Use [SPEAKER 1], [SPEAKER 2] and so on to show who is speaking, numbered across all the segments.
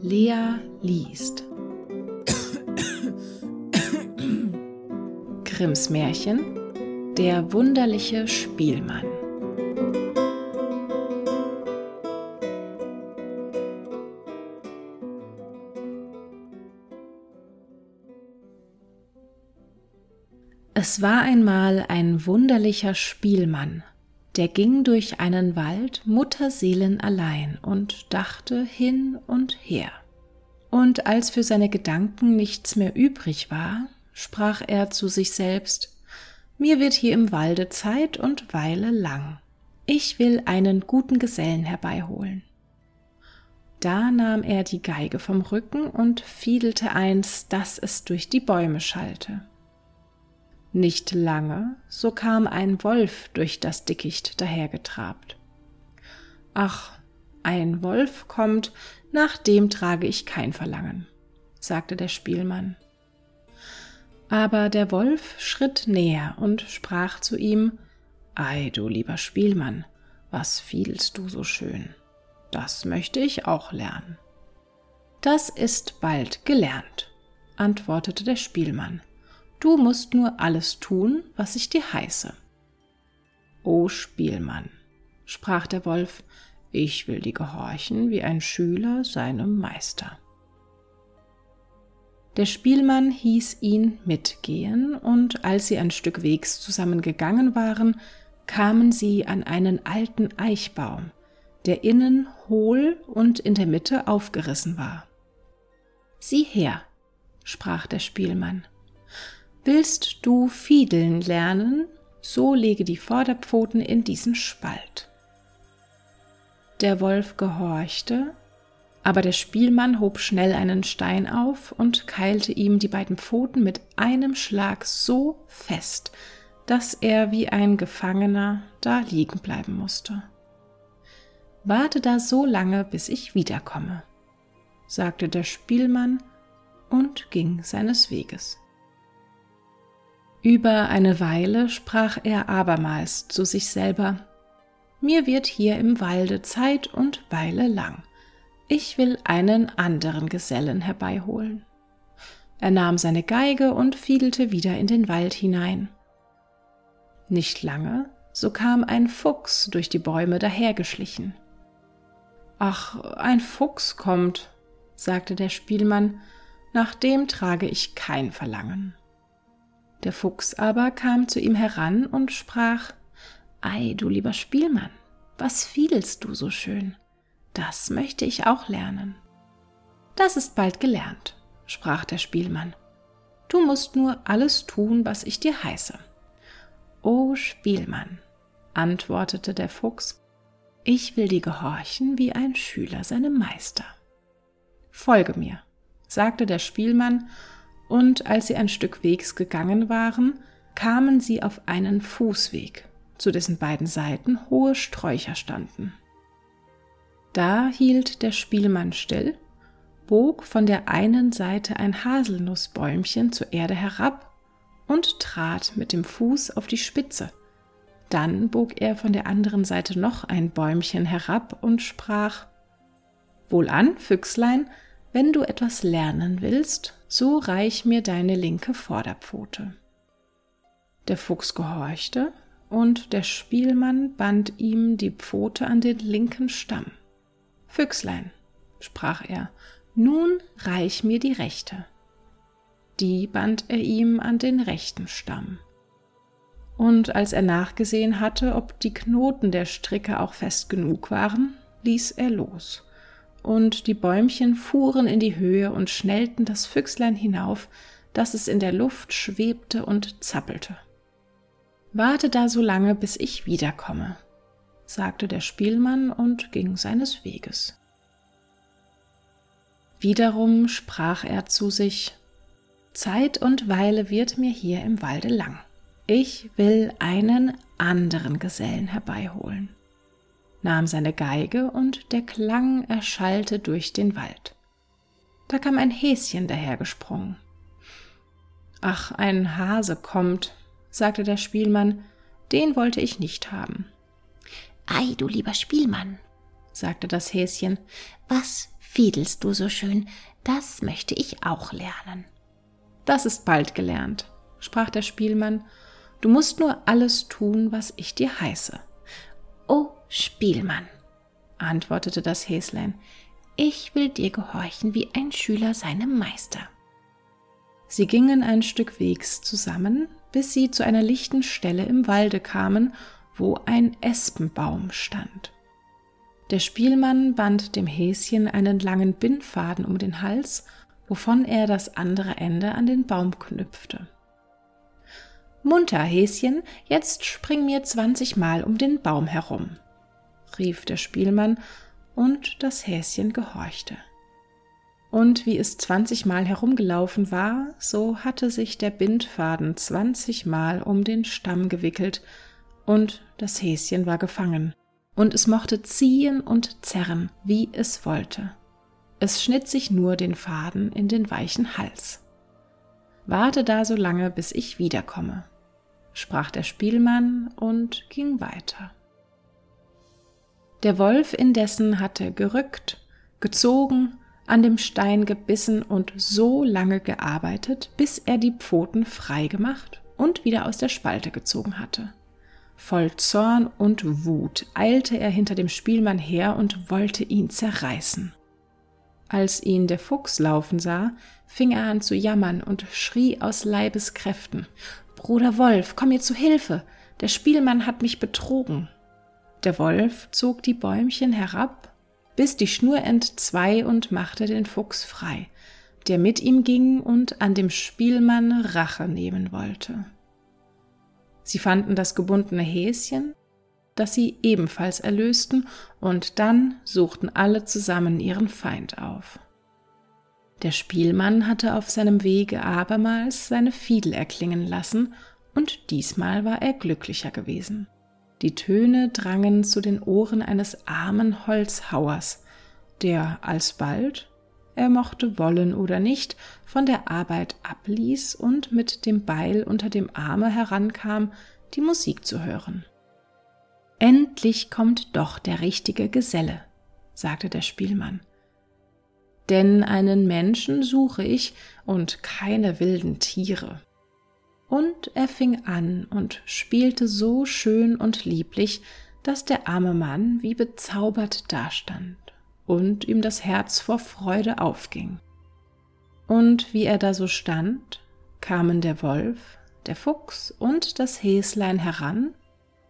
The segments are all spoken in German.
[SPEAKER 1] Lea liest. Grimms Märchen Der wunderliche Spielmann. Es war einmal ein wunderlicher Spielmann, der ging durch einen Wald Mutterseelen allein und dachte hin und her. Und als für seine Gedanken nichts mehr übrig war, sprach er zu sich selbst Mir wird hier im Walde Zeit und Weile lang. Ich will einen guten Gesellen herbeiholen. Da nahm er die Geige vom Rücken und fiedelte eins, dass es durch die Bäume schallte. Nicht lange, so kam ein Wolf durch das Dickicht dahergetrabt. Ach, ein Wolf kommt, nach dem trage ich kein Verlangen, sagte der Spielmann. Aber der Wolf schritt näher und sprach zu ihm Ei, du lieber Spielmann, was fiedelst du so schön? Das möchte ich auch lernen. Das ist bald gelernt, antwortete der Spielmann. Du musst nur alles tun, was ich dir heiße. O Spielmann, sprach der Wolf, ich will dir gehorchen wie ein Schüler seinem Meister. Der Spielmann hieß ihn mitgehen, und als sie ein Stück Wegs zusammengegangen waren, kamen sie an einen alten Eichbaum, der innen hohl und in der Mitte aufgerissen war. Sieh her, sprach der Spielmann, Willst du fiedeln lernen, so lege die Vorderpfoten in diesen Spalt. Der Wolf gehorchte, aber der Spielmann hob schnell einen Stein auf und keilte ihm die beiden Pfoten mit einem Schlag so fest, dass er wie ein Gefangener da liegen bleiben musste. Warte da so lange, bis ich wiederkomme, sagte der Spielmann und ging seines Weges. Über eine Weile sprach er abermals zu sich selber Mir wird hier im Walde Zeit und Weile lang. Ich will einen anderen Gesellen herbeiholen. Er nahm seine Geige und fiedelte wieder in den Wald hinein. Nicht lange, so kam ein Fuchs durch die Bäume dahergeschlichen. Ach, ein Fuchs kommt, sagte der Spielmann, nach dem trage ich kein Verlangen. Der Fuchs aber kam zu ihm heran und sprach Ei, du lieber Spielmann, was fiedelst du so schön? Das möchte ich auch lernen. Das ist bald gelernt, sprach der Spielmann. Du musst nur alles tun, was ich dir heiße. O Spielmann, antwortete der Fuchs, ich will dir gehorchen wie ein Schüler seinem Meister. Folge mir, sagte der Spielmann und als sie ein Stück Wegs gegangen waren, kamen sie auf einen Fußweg, zu dessen beiden Seiten hohe Sträucher standen. Da hielt der Spielmann still, bog von der einen Seite ein Haselnussbäumchen zur Erde herab und trat mit dem Fuß auf die Spitze. Dann bog er von der anderen Seite noch ein Bäumchen herab und sprach Wohlan, Füchslein, wenn du etwas lernen willst, so reich mir deine linke Vorderpfote. Der Fuchs gehorchte, und der Spielmann band ihm die Pfote an den linken Stamm. Füchslein, sprach er, nun reich mir die rechte. Die band er ihm an den rechten Stamm. Und als er nachgesehen hatte, ob die Knoten der Stricke auch fest genug waren, ließ er los und die Bäumchen fuhren in die Höhe und schnellten das Füchslein hinauf, dass es in der Luft schwebte und zappelte. Warte da so lange, bis ich wiederkomme, sagte der Spielmann und ging seines Weges. Wiederum sprach er zu sich Zeit und Weile wird mir hier im Walde lang. Ich will einen anderen Gesellen herbeiholen nahm seine Geige und der Klang erschallte durch den Wald. Da kam ein Häschen dahergesprungen. Ach, ein Hase kommt, sagte der Spielmann, den wollte ich nicht haben.
[SPEAKER 2] Ei, du lieber Spielmann, sagte das Häschen, was fiedelst du so schön, das möchte ich auch lernen.
[SPEAKER 1] Das ist bald gelernt, sprach der Spielmann, du musst nur alles tun, was ich dir heiße.
[SPEAKER 2] O Spielmann, antwortete das Häslein, ich will dir gehorchen wie ein Schüler seinem Meister.
[SPEAKER 1] Sie gingen ein Stück Wegs zusammen, bis sie zu einer lichten Stelle im Walde kamen, wo ein Espenbaum stand. Der Spielmann band dem Häschen einen langen Bindfaden um den Hals, wovon er das andere Ende an den Baum knüpfte. Munter, Häschen, jetzt spring mir zwanzigmal um den Baum herum, rief der Spielmann, und das Häschen gehorchte. Und wie es zwanzigmal herumgelaufen war, so hatte sich der Bindfaden zwanzigmal um den Stamm gewickelt, und das Häschen war gefangen, und es mochte ziehen und zerren, wie es wollte. Es schnitt sich nur den Faden in den weichen Hals. Warte da so lange, bis ich wiederkomme, sprach der Spielmann und ging weiter. Der Wolf indessen hatte gerückt, gezogen, an dem Stein gebissen und so lange gearbeitet, bis er die Pfoten frei gemacht und wieder aus der Spalte gezogen hatte. Voll Zorn und Wut eilte er hinter dem Spielmann her und wollte ihn zerreißen. Als ihn der Fuchs laufen sah, fing er an zu jammern und schrie aus Leibeskräften Bruder Wolf, komm mir zu Hilfe, der Spielmann hat mich betrogen. Der Wolf zog die Bäumchen herab biss die Schnur entzwei und machte den Fuchs frei, der mit ihm ging und an dem Spielmann Rache nehmen wollte. Sie fanden das gebundene Häschen, das sie ebenfalls erlösten, und dann suchten alle zusammen ihren Feind auf. Der Spielmann hatte auf seinem Wege abermals seine Fiedel erklingen lassen, und diesmal war er glücklicher gewesen. Die Töne drangen zu den Ohren eines armen Holzhauers, der alsbald, er mochte wollen oder nicht, von der Arbeit abließ und mit dem Beil unter dem Arme herankam, die Musik zu hören. Endlich kommt doch der richtige Geselle, sagte der Spielmann. Denn einen Menschen suche ich und keine wilden Tiere. Und er fing an und spielte so schön und lieblich, dass der arme Mann wie bezaubert dastand und ihm das Herz vor Freude aufging. Und wie er da so stand, kamen der Wolf, der Fuchs und das Häslein heran,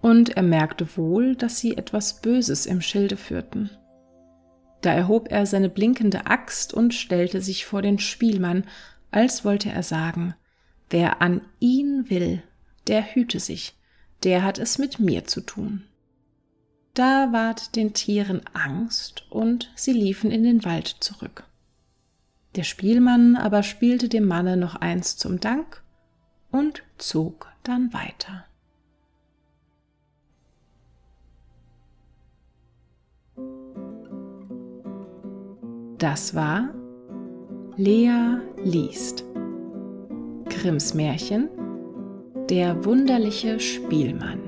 [SPEAKER 1] und er merkte wohl, dass sie etwas Böses im Schilde führten. Da erhob er seine blinkende Axt und stellte sich vor den Spielmann, als wollte er sagen, Wer an ihn will, der hüte sich, der hat es mit mir zu tun. Da ward den Tieren Angst und sie liefen in den Wald zurück. Der Spielmann aber spielte dem Manne noch eins zum Dank und zog dann weiter. Das war Lea liest. Grimms Märchen Der wunderliche Spielmann